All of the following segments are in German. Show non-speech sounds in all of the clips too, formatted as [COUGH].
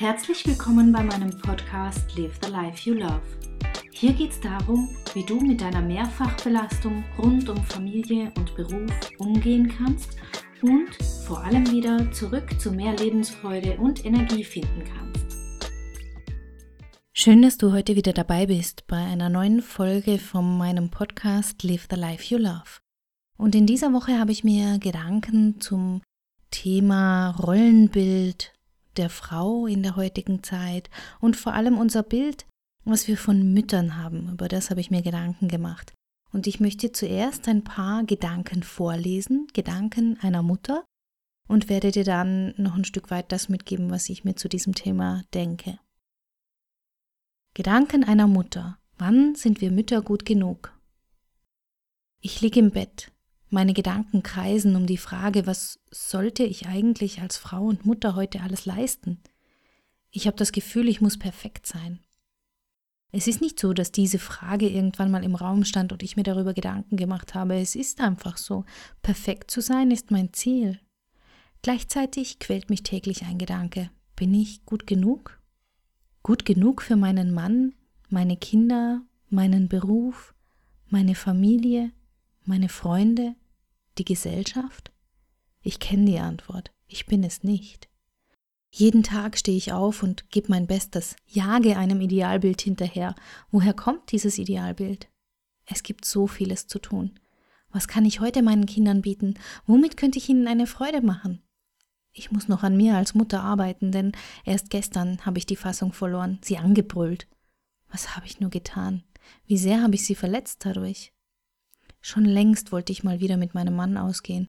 Herzlich willkommen bei meinem Podcast Live the Life You Love. Hier geht es darum, wie du mit deiner Mehrfachbelastung rund um Familie und Beruf umgehen kannst und vor allem wieder zurück zu mehr Lebensfreude und Energie finden kannst. Schön, dass du heute wieder dabei bist bei einer neuen Folge von meinem Podcast Live the Life You Love. Und in dieser Woche habe ich mir Gedanken zum Thema Rollenbild der Frau in der heutigen Zeit und vor allem unser Bild, was wir von Müttern haben. Über das habe ich mir Gedanken gemacht. Und ich möchte zuerst ein paar Gedanken vorlesen, Gedanken einer Mutter, und werde dir dann noch ein Stück weit das mitgeben, was ich mir zu diesem Thema denke. Gedanken einer Mutter. Wann sind wir Mütter gut genug? Ich liege im Bett, meine Gedanken kreisen um die Frage, was sollte ich eigentlich als Frau und Mutter heute alles leisten? Ich habe das Gefühl, ich muss perfekt sein. Es ist nicht so, dass diese Frage irgendwann mal im Raum stand und ich mir darüber Gedanken gemacht habe. Es ist einfach so. Perfekt zu sein ist mein Ziel. Gleichzeitig quält mich täglich ein Gedanke. Bin ich gut genug? Gut genug für meinen Mann, meine Kinder, meinen Beruf, meine Familie, meine Freunde, die Gesellschaft? Ich kenne die Antwort. Ich bin es nicht. Jeden Tag stehe ich auf und gebe mein Bestes, jage einem Idealbild hinterher. Woher kommt dieses Idealbild? Es gibt so vieles zu tun. Was kann ich heute meinen Kindern bieten? Womit könnte ich ihnen eine Freude machen? Ich muss noch an mir als Mutter arbeiten, denn erst gestern habe ich die Fassung verloren, sie angebrüllt. Was habe ich nur getan? Wie sehr habe ich sie verletzt dadurch? Schon längst wollte ich mal wieder mit meinem Mann ausgehen.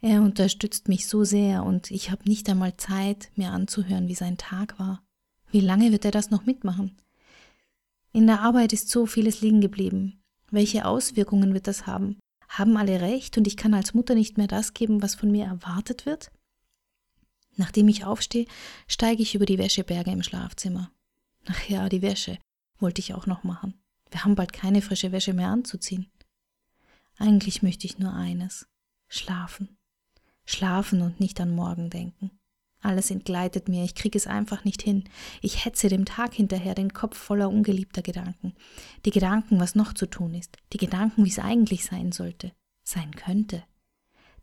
Er unterstützt mich so sehr und ich habe nicht einmal Zeit, mir anzuhören, wie sein Tag war. Wie lange wird er das noch mitmachen? In der Arbeit ist so vieles liegen geblieben. Welche Auswirkungen wird das haben? Haben alle recht und ich kann als Mutter nicht mehr das geben, was von mir erwartet wird? Nachdem ich aufstehe, steige ich über die Wäscheberge im Schlafzimmer. Ach ja, die Wäsche wollte ich auch noch machen. Wir haben bald keine frische Wäsche mehr anzuziehen. Eigentlich möchte ich nur eines schlafen. Schlafen und nicht an morgen denken. Alles entgleitet mir, ich kriege es einfach nicht hin. Ich hetze dem Tag hinterher, den Kopf voller ungeliebter Gedanken. Die Gedanken, was noch zu tun ist. Die Gedanken, wie es eigentlich sein sollte, sein könnte.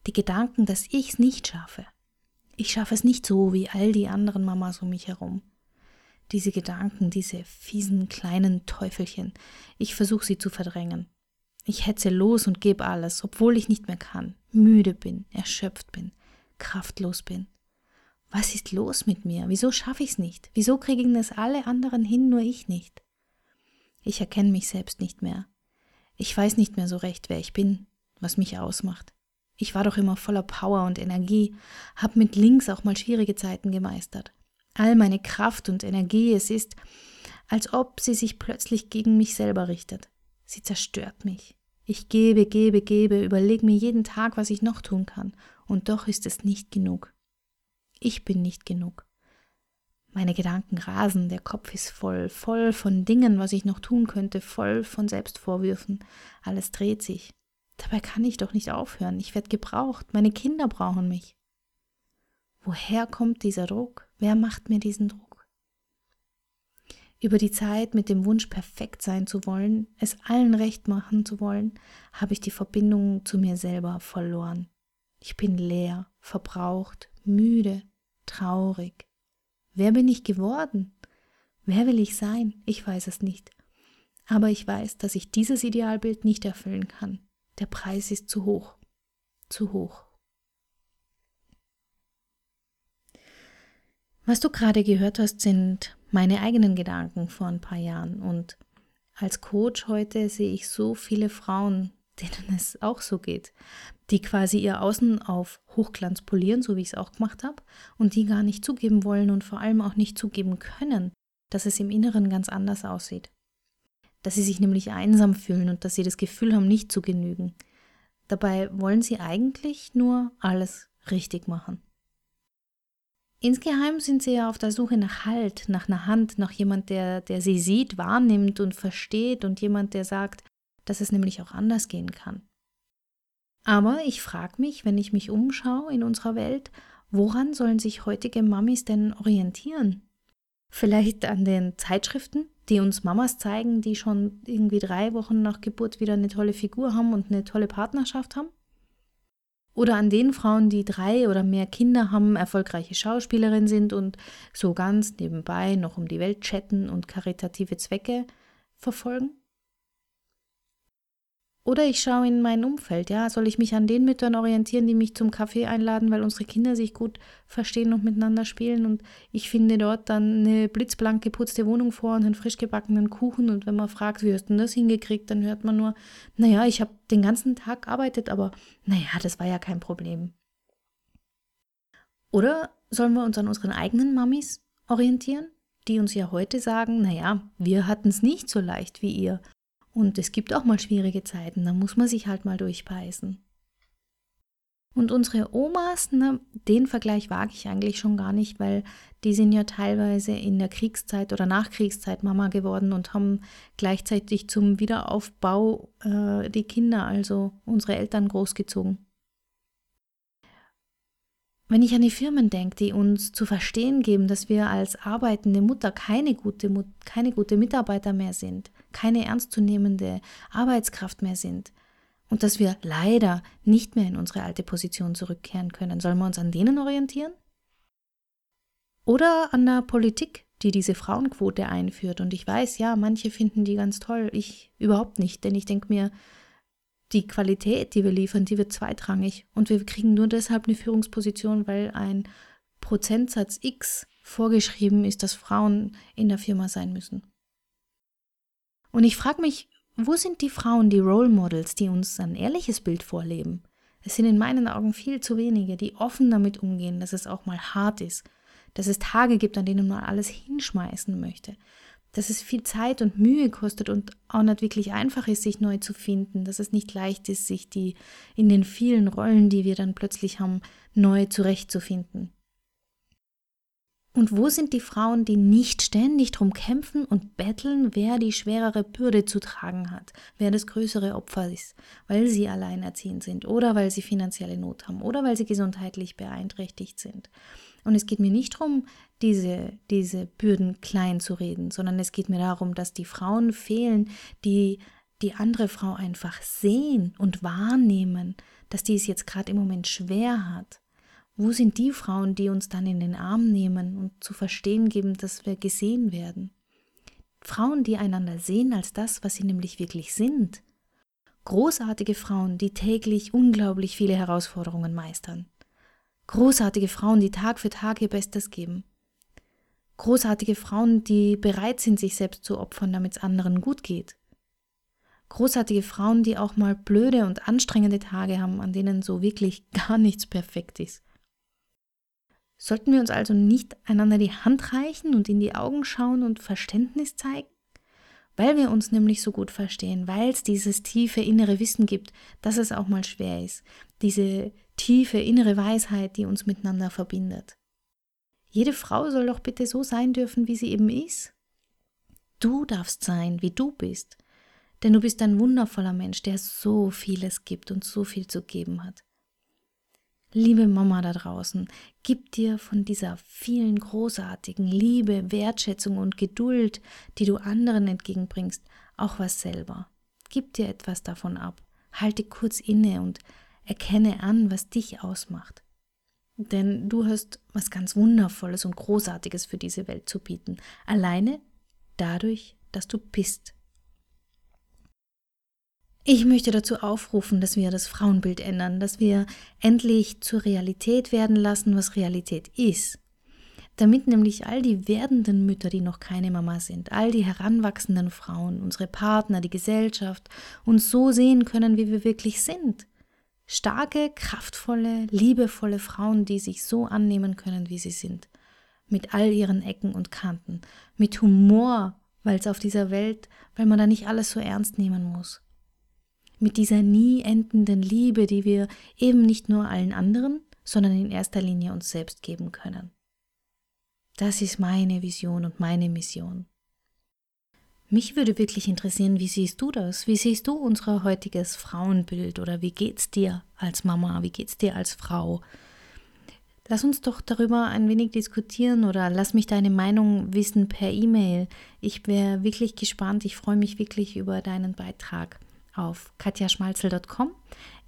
Die Gedanken, dass ich es nicht schaffe. Ich schaffe es nicht so wie all die anderen Mamas um mich herum. Diese Gedanken, diese fiesen kleinen Teufelchen, ich versuche sie zu verdrängen. Ich hetze los und gebe alles, obwohl ich nicht mehr kann, müde bin, erschöpft bin, kraftlos bin. Was ist los mit mir? Wieso schaffe ich es nicht? Wieso kriegen es alle anderen hin, nur ich nicht? Ich erkenne mich selbst nicht mehr. Ich weiß nicht mehr so recht, wer ich bin, was mich ausmacht. Ich war doch immer voller Power und Energie, hab mit links auch mal schwierige Zeiten gemeistert. All meine Kraft und Energie, es ist, als ob sie sich plötzlich gegen mich selber richtet. Sie zerstört mich. Ich gebe, gebe, gebe, überlege mir jeden Tag, was ich noch tun kann, und doch ist es nicht genug. Ich bin nicht genug. Meine Gedanken rasen, der Kopf ist voll, voll von Dingen, was ich noch tun könnte, voll von Selbstvorwürfen. Alles dreht sich. Dabei kann ich doch nicht aufhören. Ich werde gebraucht. Meine Kinder brauchen mich. Woher kommt dieser Druck? Wer macht mir diesen Druck? Über die Zeit mit dem Wunsch, perfekt sein zu wollen, es allen recht machen zu wollen, habe ich die Verbindung zu mir selber verloren. Ich bin leer, verbraucht, müde, traurig. Wer bin ich geworden? Wer will ich sein? Ich weiß es nicht. Aber ich weiß, dass ich dieses Idealbild nicht erfüllen kann. Der Preis ist zu hoch. Zu hoch. Was du gerade gehört hast, sind meine eigenen Gedanken vor ein paar Jahren. Und als Coach heute sehe ich so viele Frauen, denen es auch so geht, die quasi ihr Außen auf Hochglanz polieren, so wie ich es auch gemacht habe, und die gar nicht zugeben wollen und vor allem auch nicht zugeben können, dass es im Inneren ganz anders aussieht. Dass sie sich nämlich einsam fühlen und dass sie das Gefühl haben, nicht zu genügen. Dabei wollen sie eigentlich nur alles richtig machen. Insgeheim sind sie ja auf der Suche nach Halt, nach einer Hand, nach jemand, der, der sie sieht, wahrnimmt und versteht und jemand, der sagt, dass es nämlich auch anders gehen kann. Aber ich frage mich, wenn ich mich umschaue in unserer Welt, woran sollen sich heutige Mamis denn orientieren? Vielleicht an den Zeitschriften, die uns Mamas zeigen, die schon irgendwie drei Wochen nach Geburt wieder eine tolle Figur haben und eine tolle Partnerschaft haben? Oder an den Frauen, die drei oder mehr Kinder haben, erfolgreiche Schauspielerin sind und so ganz nebenbei noch um die Welt chatten und karitative Zwecke verfolgen? Oder ich schaue in mein Umfeld, ja, soll ich mich an den Müttern orientieren, die mich zum Kaffee einladen, weil unsere Kinder sich gut verstehen und miteinander spielen? Und ich finde dort dann eine blitzblank geputzte Wohnung vor und einen frisch gebackenen Kuchen. Und wenn man fragt, wie hast du denn das hingekriegt, dann hört man nur, naja, ich habe den ganzen Tag gearbeitet, aber naja, das war ja kein Problem. Oder sollen wir uns an unseren eigenen Mamis orientieren, die uns ja heute sagen, naja, wir hatten es nicht so leicht wie ihr und es gibt auch mal schwierige Zeiten, da muss man sich halt mal durchbeißen. Und unsere Omas, ne, den Vergleich wage ich eigentlich schon gar nicht, weil die sind ja teilweise in der Kriegszeit oder Nachkriegszeit Mama geworden und haben gleichzeitig zum Wiederaufbau äh, die Kinder, also unsere Eltern, großgezogen. Wenn ich an die Firmen denke, die uns zu verstehen geben, dass wir als arbeitende Mutter keine gute, keine gute Mitarbeiter mehr sind, keine ernstzunehmende Arbeitskraft mehr sind und dass wir leider nicht mehr in unsere alte Position zurückkehren können, sollen wir uns an denen orientieren? Oder an der Politik, die diese Frauenquote einführt. Und ich weiß, ja, manche finden die ganz toll, ich überhaupt nicht, denn ich denke mir, die Qualität, die wir liefern, die wird zweitrangig. Und wir kriegen nur deshalb eine Führungsposition, weil ein Prozentsatz X vorgeschrieben ist, dass Frauen in der Firma sein müssen. Und ich frage mich, wo sind die Frauen, die Role Models, die uns ein ehrliches Bild vorleben? Es sind in meinen Augen viel zu wenige, die offen damit umgehen, dass es auch mal hart ist, dass es Tage gibt, an denen man alles hinschmeißen möchte, dass es viel Zeit und Mühe kostet und auch nicht wirklich einfach ist, sich neu zu finden, dass es nicht leicht ist, sich die in den vielen Rollen, die wir dann plötzlich haben, neu zurechtzufinden. Und wo sind die Frauen, die nicht ständig drum kämpfen und betteln, wer die schwerere Bürde zu tragen hat, wer das größere Opfer ist, weil sie alleinerziehend sind oder weil sie finanzielle Not haben oder weil sie gesundheitlich beeinträchtigt sind? Und es geht mir nicht darum, diese, diese Bürden klein zu reden, sondern es geht mir darum, dass die Frauen fehlen, die die andere Frau einfach sehen und wahrnehmen, dass die es jetzt gerade im Moment schwer hat. Wo sind die Frauen, die uns dann in den Arm nehmen und zu verstehen geben, dass wir gesehen werden? Frauen, die einander sehen als das, was sie nämlich wirklich sind. Großartige Frauen, die täglich unglaublich viele Herausforderungen meistern. Großartige Frauen, die Tag für Tag ihr Bestes geben. Großartige Frauen, die bereit sind, sich selbst zu opfern, damit es anderen gut geht. Großartige Frauen, die auch mal blöde und anstrengende Tage haben, an denen so wirklich [LAUGHS] gar nichts perfekt ist. Sollten wir uns also nicht einander die Hand reichen und in die Augen schauen und Verständnis zeigen? Weil wir uns nämlich so gut verstehen, weil es dieses tiefe innere Wissen gibt, dass es auch mal schwer ist, diese tiefe innere Weisheit, die uns miteinander verbindet. Jede Frau soll doch bitte so sein dürfen, wie sie eben ist. Du darfst sein, wie du bist, denn du bist ein wundervoller Mensch, der so vieles gibt und so viel zu geben hat. Liebe Mama da draußen, gib dir von dieser vielen großartigen Liebe, Wertschätzung und Geduld, die du anderen entgegenbringst, auch was selber. Gib dir etwas davon ab. Halte kurz inne und Erkenne an, was dich ausmacht. Denn du hast was ganz Wundervolles und Großartiges für diese Welt zu bieten. Alleine dadurch, dass du bist. Ich möchte dazu aufrufen, dass wir das Frauenbild ändern, dass wir endlich zur Realität werden lassen, was Realität ist. Damit nämlich all die werdenden Mütter, die noch keine Mama sind, all die heranwachsenden Frauen, unsere Partner, die Gesellschaft uns so sehen können, wie wir wirklich sind Starke, kraftvolle, liebevolle Frauen, die sich so annehmen können, wie sie sind. Mit all ihren Ecken und Kanten. Mit Humor, weil es auf dieser Welt, weil man da nicht alles so ernst nehmen muss. Mit dieser nie endenden Liebe, die wir eben nicht nur allen anderen, sondern in erster Linie uns selbst geben können. Das ist meine Vision und meine Mission. Mich würde wirklich interessieren, wie siehst du das? Wie siehst du unser heutiges Frauenbild oder wie geht's dir als Mama? Wie geht's dir als Frau? Lass uns doch darüber ein wenig diskutieren oder lass mich deine Meinung wissen per E-Mail. Ich wäre wirklich gespannt. Ich freue mich wirklich über deinen Beitrag auf katjaschmalzel.com.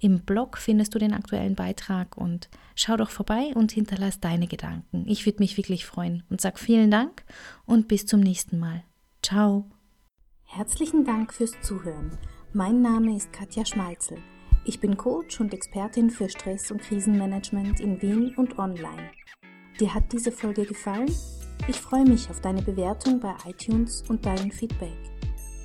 Im Blog findest du den aktuellen Beitrag und schau doch vorbei und hinterlass deine Gedanken. Ich würde mich wirklich freuen und sag vielen Dank und bis zum nächsten Mal. Ciao. Herzlichen Dank fürs Zuhören. Mein Name ist Katja Schmalzel. Ich bin Coach und Expertin für Stress- und Krisenmanagement in Wien und online. Dir hat diese Folge gefallen? Ich freue mich auf deine Bewertung bei iTunes und dein Feedback.